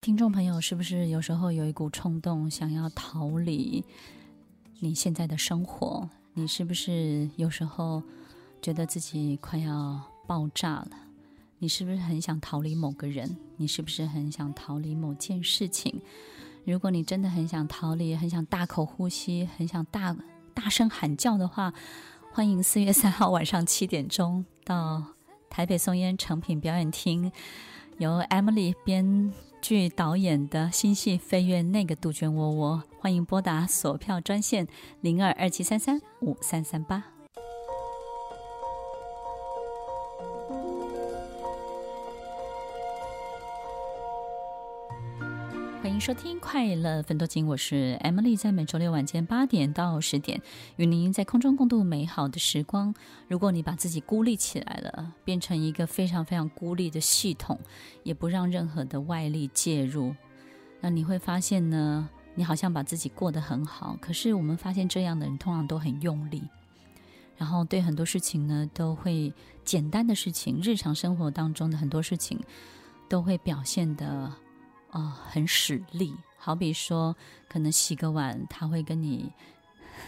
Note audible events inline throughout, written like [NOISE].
听众朋友，是不是有时候有一股冲动，想要逃离你现在的生活？你是不是有时候觉得自己快要爆炸了？你是不是很想逃离某个人？你是不是很想逃离某件事情？如果你真的很想逃离，很想大口呼吸，很想大大声喊叫的话，欢迎四月三号晚上七点钟到台北松烟诚品表演厅，由 Emily 编据导演的新戏《飞越那个杜鹃窝窝》，欢迎拨打索票专线零二二七三三五三三八。欢迎收听《快乐芬多金》，我是 Emily，在每周六晚间八点到十点，与您在空中共度美好的时光。如果你把自己孤立起来了，变成一个非常非常孤立的系统，也不让任何的外力介入，那你会发现呢，你好像把自己过得很好。可是我们发现，这样的人通常都很用力，然后对很多事情呢，都会简单的事情，日常生活当中的很多事情，都会表现得。哦，很使力。好比说，可能洗个碗，他会跟你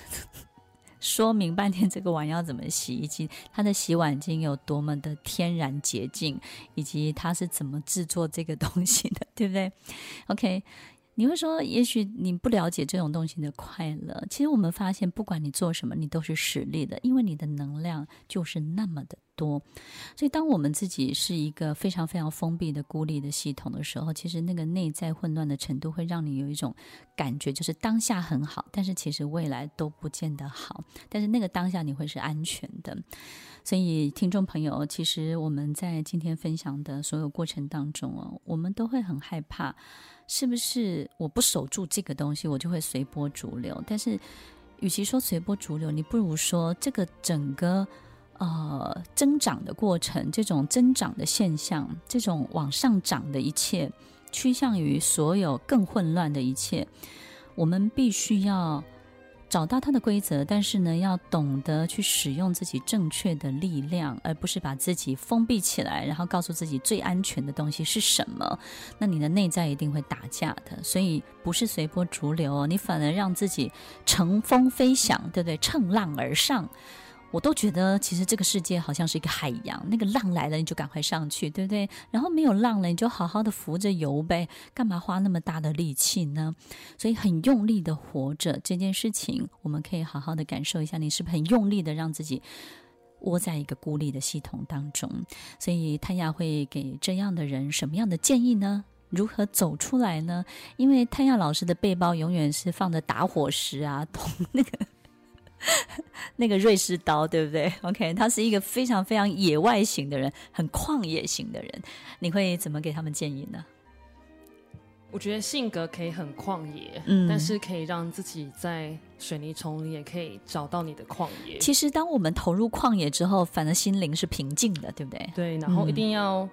[LAUGHS] 说明半天这个碗要怎么洗，以及他的洗碗精有多么的天然洁净，以及他是怎么制作这个东西的，对不对？OK。你会说，也许你不了解这种东西的快乐。其实我们发现，不管你做什么，你都是使力的，因为你的能量就是那么的多。所以，当我们自己是一个非常非常封闭的孤立的系统的时候，其实那个内在混乱的程度会让你有一种感觉，就是当下很好，但是其实未来都不见得好。但是那个当下你会是安全的。所以，听众朋友，其实我们在今天分享的所有过程当中哦，我们都会很害怕，是不是我不守住这个东西，我就会随波逐流？但是，与其说随波逐流，你不如说这个整个呃增长的过程，这种增长的现象，这种往上涨的一切，趋向于所有更混乱的一切，我们必须要。找到它的规则，但是呢，要懂得去使用自己正确的力量，而不是把自己封闭起来，然后告诉自己最安全的东西是什么。那你的内在一定会打架的，所以不是随波逐流，你反而让自己乘风飞翔，对不对？乘浪而上。我都觉得，其实这个世界好像是一个海洋，那个浪来了你就赶快上去，对不对？然后没有浪了，你就好好的浮着游呗，干嘛花那么大的力气呢？所以很用力的活着这件事情，我们可以好好的感受一下，你是不是很用力的让自己窝在一个孤立的系统当中？所以泰雅会给这样的人什么样的建议呢？如何走出来呢？因为泰雅老师的背包永远是放着打火石啊，同 [LAUGHS] 那个。[LAUGHS] 那个瑞士刀，对不对？OK，他是一个非常非常野外型的人，很旷野型的人。你会怎么给他们建议呢？我觉得性格可以很旷野，嗯，但是可以让自己在水泥丛里也可以找到你的旷野。其实，当我们投入旷野之后，反而心灵是平静的，对不对？对，然后一定要。嗯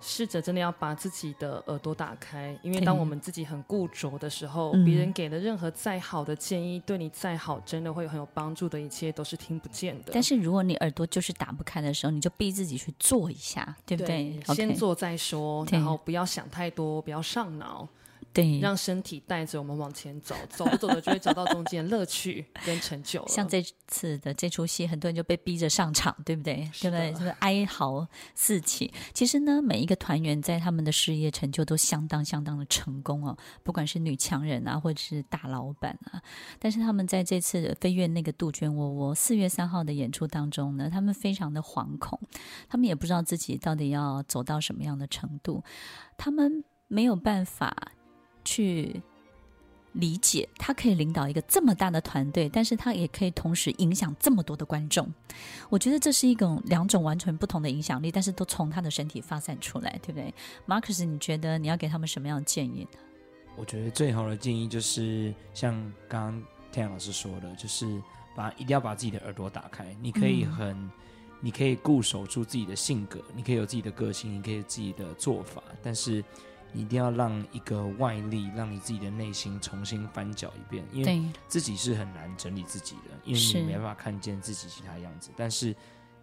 试着真的要把自己的耳朵打开，因为当我们自己很固着的时候，别人给的任何再好的建议，对你再好，真的会很有帮助的一切都是听不见的。但是如果你耳朵就是打不开的时候，你就逼自己去做一下，对不对？对，先做再说，然后不要想太多，不要上脑。对，让身体带着我们往前走，[LAUGHS] 走着走着就会找到中间乐趣跟成就。像这次的这出戏，很多人就被逼着上场，对不对？对不对？就是哀嚎四起。其实呢，每一个团员在他们的事业成就都相当相当的成功哦，不管是女强人啊，或者是大老板啊。但是他们在这次飞越那个杜鹃窝窝四月三号的演出当中呢，他们非常的惶恐，他们也不知道自己到底要走到什么样的程度，他们没有办法。去理解，他可以领导一个这么大的团队，但是他也可以同时影响这么多的观众。我觉得这是一种两种完全不同的影响力，但是都从他的身体发散出来，对不对？Marcus，你觉得你要给他们什么样的建议呢？我觉得最好的建议就是像刚刚天阳老师说的，就是把一定要把自己的耳朵打开。你可以很，嗯、你可以固守住自己的性格，你可以有自己的个性，你可以有自己的做法，但是。你一定要让一个外力，让你自己的内心重新翻搅一遍，因为自己是很难整理自己的，因为你没办法看见自己其他样子。但是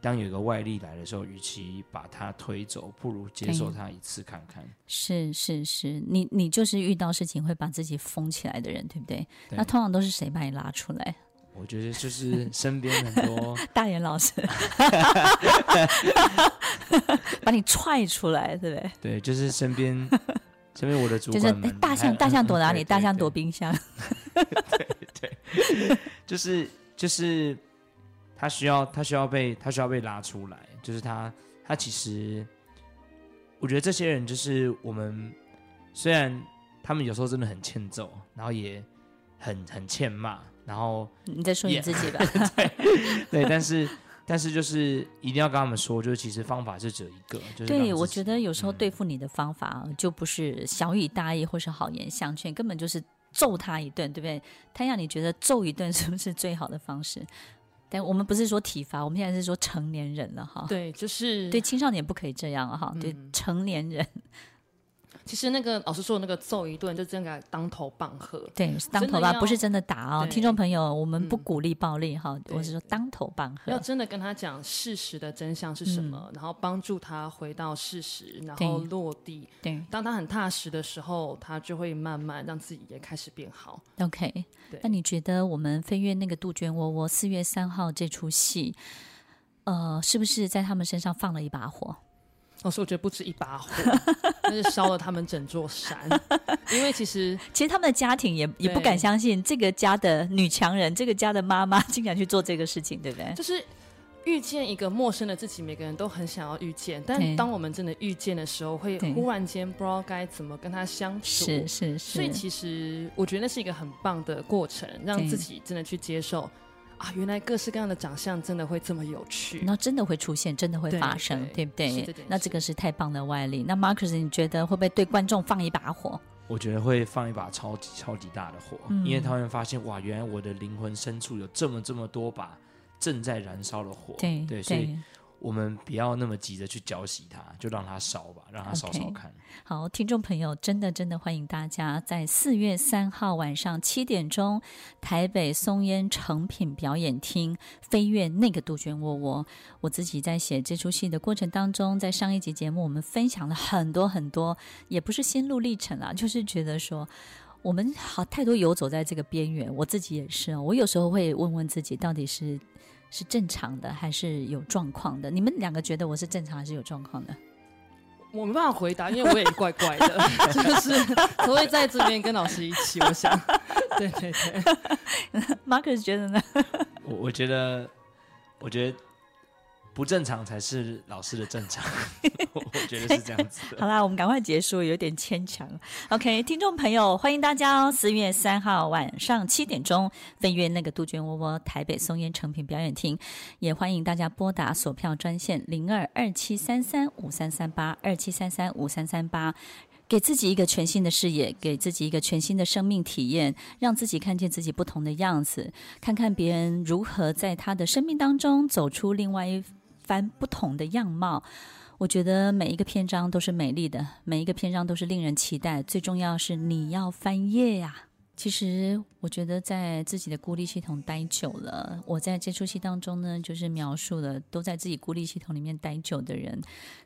当有一个外力来的时候，与其把它推走，不如接受它一次看看。是是是，你你就是遇到事情会把自己封起来的人，对不对？对，那通常都是谁把你拉出来？我觉得就是身边很多 [LAUGHS] 大眼老师 [LAUGHS] 把你踹出来，对不对？对，就是身边身边我的主管们，就是大象大象躲哪里？大象躲冰箱。[LAUGHS] 对对，就是就是。他需要，他需要被，他需要被拉出来。就是他，他其实，我觉得这些人就是我们，虽然他们有时候真的很欠揍，然后也很很欠骂，然后你再说你自己吧？[LAUGHS] 对 [LAUGHS] 对，但是但是就是一定要跟他们说，就是其实方法是只有一个。就是、对，我觉得有时候对付你的方法就不是小以大意或是好言相劝，根本就是揍他一顿，对不对？他让你觉得揍一顿 [LAUGHS] 是不是最好的方式？但我们不是说体罚，我们现在是说成年人了哈。对，就是对青少年不可以这样哈。嗯、对成年人。其实那个老师说的那个揍一顿，就真的当头棒喝。对，当头棒不是真的打哦，听众朋友，我们不鼓励暴力哈。我是说当头棒喝，要真的跟他讲事实的真相是什么，嗯、然后帮助他回到事实，然后落地。对，当他很踏实的时候，他就会慢慢让自己也开始变好。OK，对那你觉得我们飞跃那个杜鹃窝窝四月三号这出戏，呃，是不是在他们身上放了一把火？老师，我觉得不止一把火，[LAUGHS] 那是烧了他们整座山。因为其实，[LAUGHS] 其实他们的家庭也也不敢相信这个家的女强人，这个家的妈妈竟然去做这个事情，对不对？就是遇见一个陌生的自己，每个人都很想要遇见，但当我们真的遇见的时候，会忽然间不知道该怎么跟他相处。是是是。所以其实我觉得那是一个很棒的过程，让自己真的去接受。啊，原来各式各样的长相真的会这么有趣，那真的会出现，真的会发生，对，对，对不对？那这个是太棒的外力。那 Marcus，你觉得会不会对观众放一把火？我觉得会放一把超级超级大的火，嗯、因为他们发现哇，原来我的灵魂深处有这么这么多把正在燃烧的火，对对，所以。我们不要那么急着去浇熄它，就让它烧吧，让它烧烧看。Okay. 好，听众朋友，真的真的欢迎大家在四月三号晚上七点钟，台北松烟成品表演厅飞越那个杜鹃窝窝。我自己在写这出戏的过程当中，在上一集节目我们分享了很多很多，也不是心路历程啦，就是觉得说我们好太多游走在这个边缘，我自己也是，我有时候会问问自己，到底是。是正常的还是有状况的？你们两个觉得我是正常还是有状况的？[LAUGHS] 我没办法回答，因为我也怪怪的，就 [LAUGHS] 是不会 [LAUGHS] 在这边跟老师一起。我想，对对对，Marcus 觉得呢？我我觉得，我觉得。不正常才是老师的正常，[LAUGHS] 我觉得是这样子。好啦，我们赶快结束，有点牵强。OK，听众朋友，欢迎大家哦！四月三号晚上七点钟，飞越那个杜鹃窝窝，台北松烟成品表演厅，也欢迎大家拨打索票专线零二二七三三五三三八二七三三五三三八。给自己一个全新的视野，给自己一个全新的生命体验，让自己看见自己不同的样子，看看别人如何在他的生命当中走出另外一。翻不同的样貌，我觉得每一个篇章都是美丽的，每一个篇章都是令人期待。最重要是你要翻页呀、其实我觉得在自己的孤立系统待久了，我在这出戏当中呢，就是描述了都在自己孤立系统里面待久的人，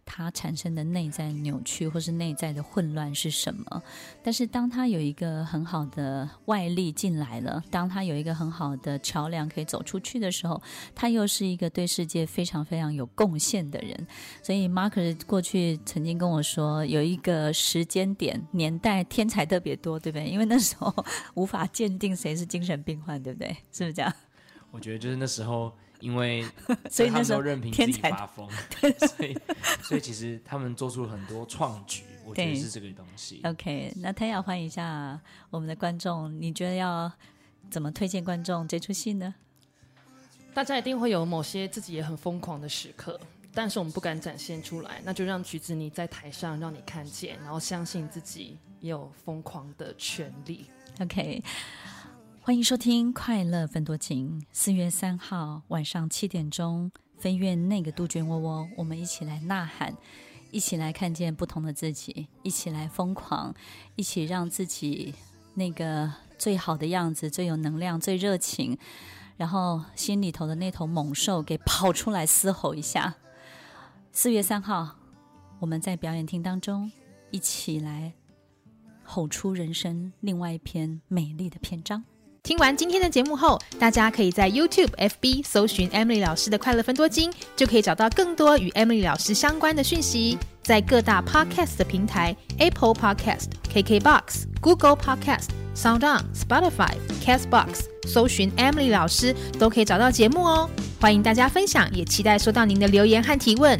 他产生的内在扭曲或是内在的混乱是什么？但是当他有一个很好的外力进来了，当他有一个很好的桥梁可以走出去的时候，他又是一个对世界非常非常有贡献的人。所以马克过去曾经跟我说，有一个时间点年代天才特别多，对不对？因为那时候。无法鉴定谁是精神病患，对不对？[LAUGHS] 是不是这样？我觉得就是那时候，因为 [LAUGHS] 所以那时候任凭自己发疯，[LAUGHS] 所以所以其实他们做出了很多创举，我觉得是这个东西。OK，那他要换一下我们的观众，你觉得要怎么推荐观众这出戏呢？大家一定会有某些自己也很疯狂的时刻，但是我们不敢展现出来，那就让橘子你在台上让你看见，然后相信自己也有疯狂的权利。OK，欢迎收听《快乐分多金》。四月三号晚上七点钟，飞越那个杜鹃窝窝，我们一起来呐喊，一起来看见不同的自己，一起来疯狂，一起让自己那个最好的样子、最有能量、最热情，然后心里头的那头猛兽给跑出来嘶吼一下。四月三号，我们在表演厅当中一起来吼出人生另外一篇美丽的篇章。听完今天的节目后，大家可以在 YouTube、FB 搜寻 Emily 老师的快乐分多金，就可以找到更多与 Emily 老师相关的讯息。在各大 Podcast 的平台，Apple Podcast、KKBox、Google Podcast、SoundOn、Spotify、Castbox 搜寻 Emily 老师，都可以找到节目哦。欢迎大家分享，也期待收到您的留言和提问。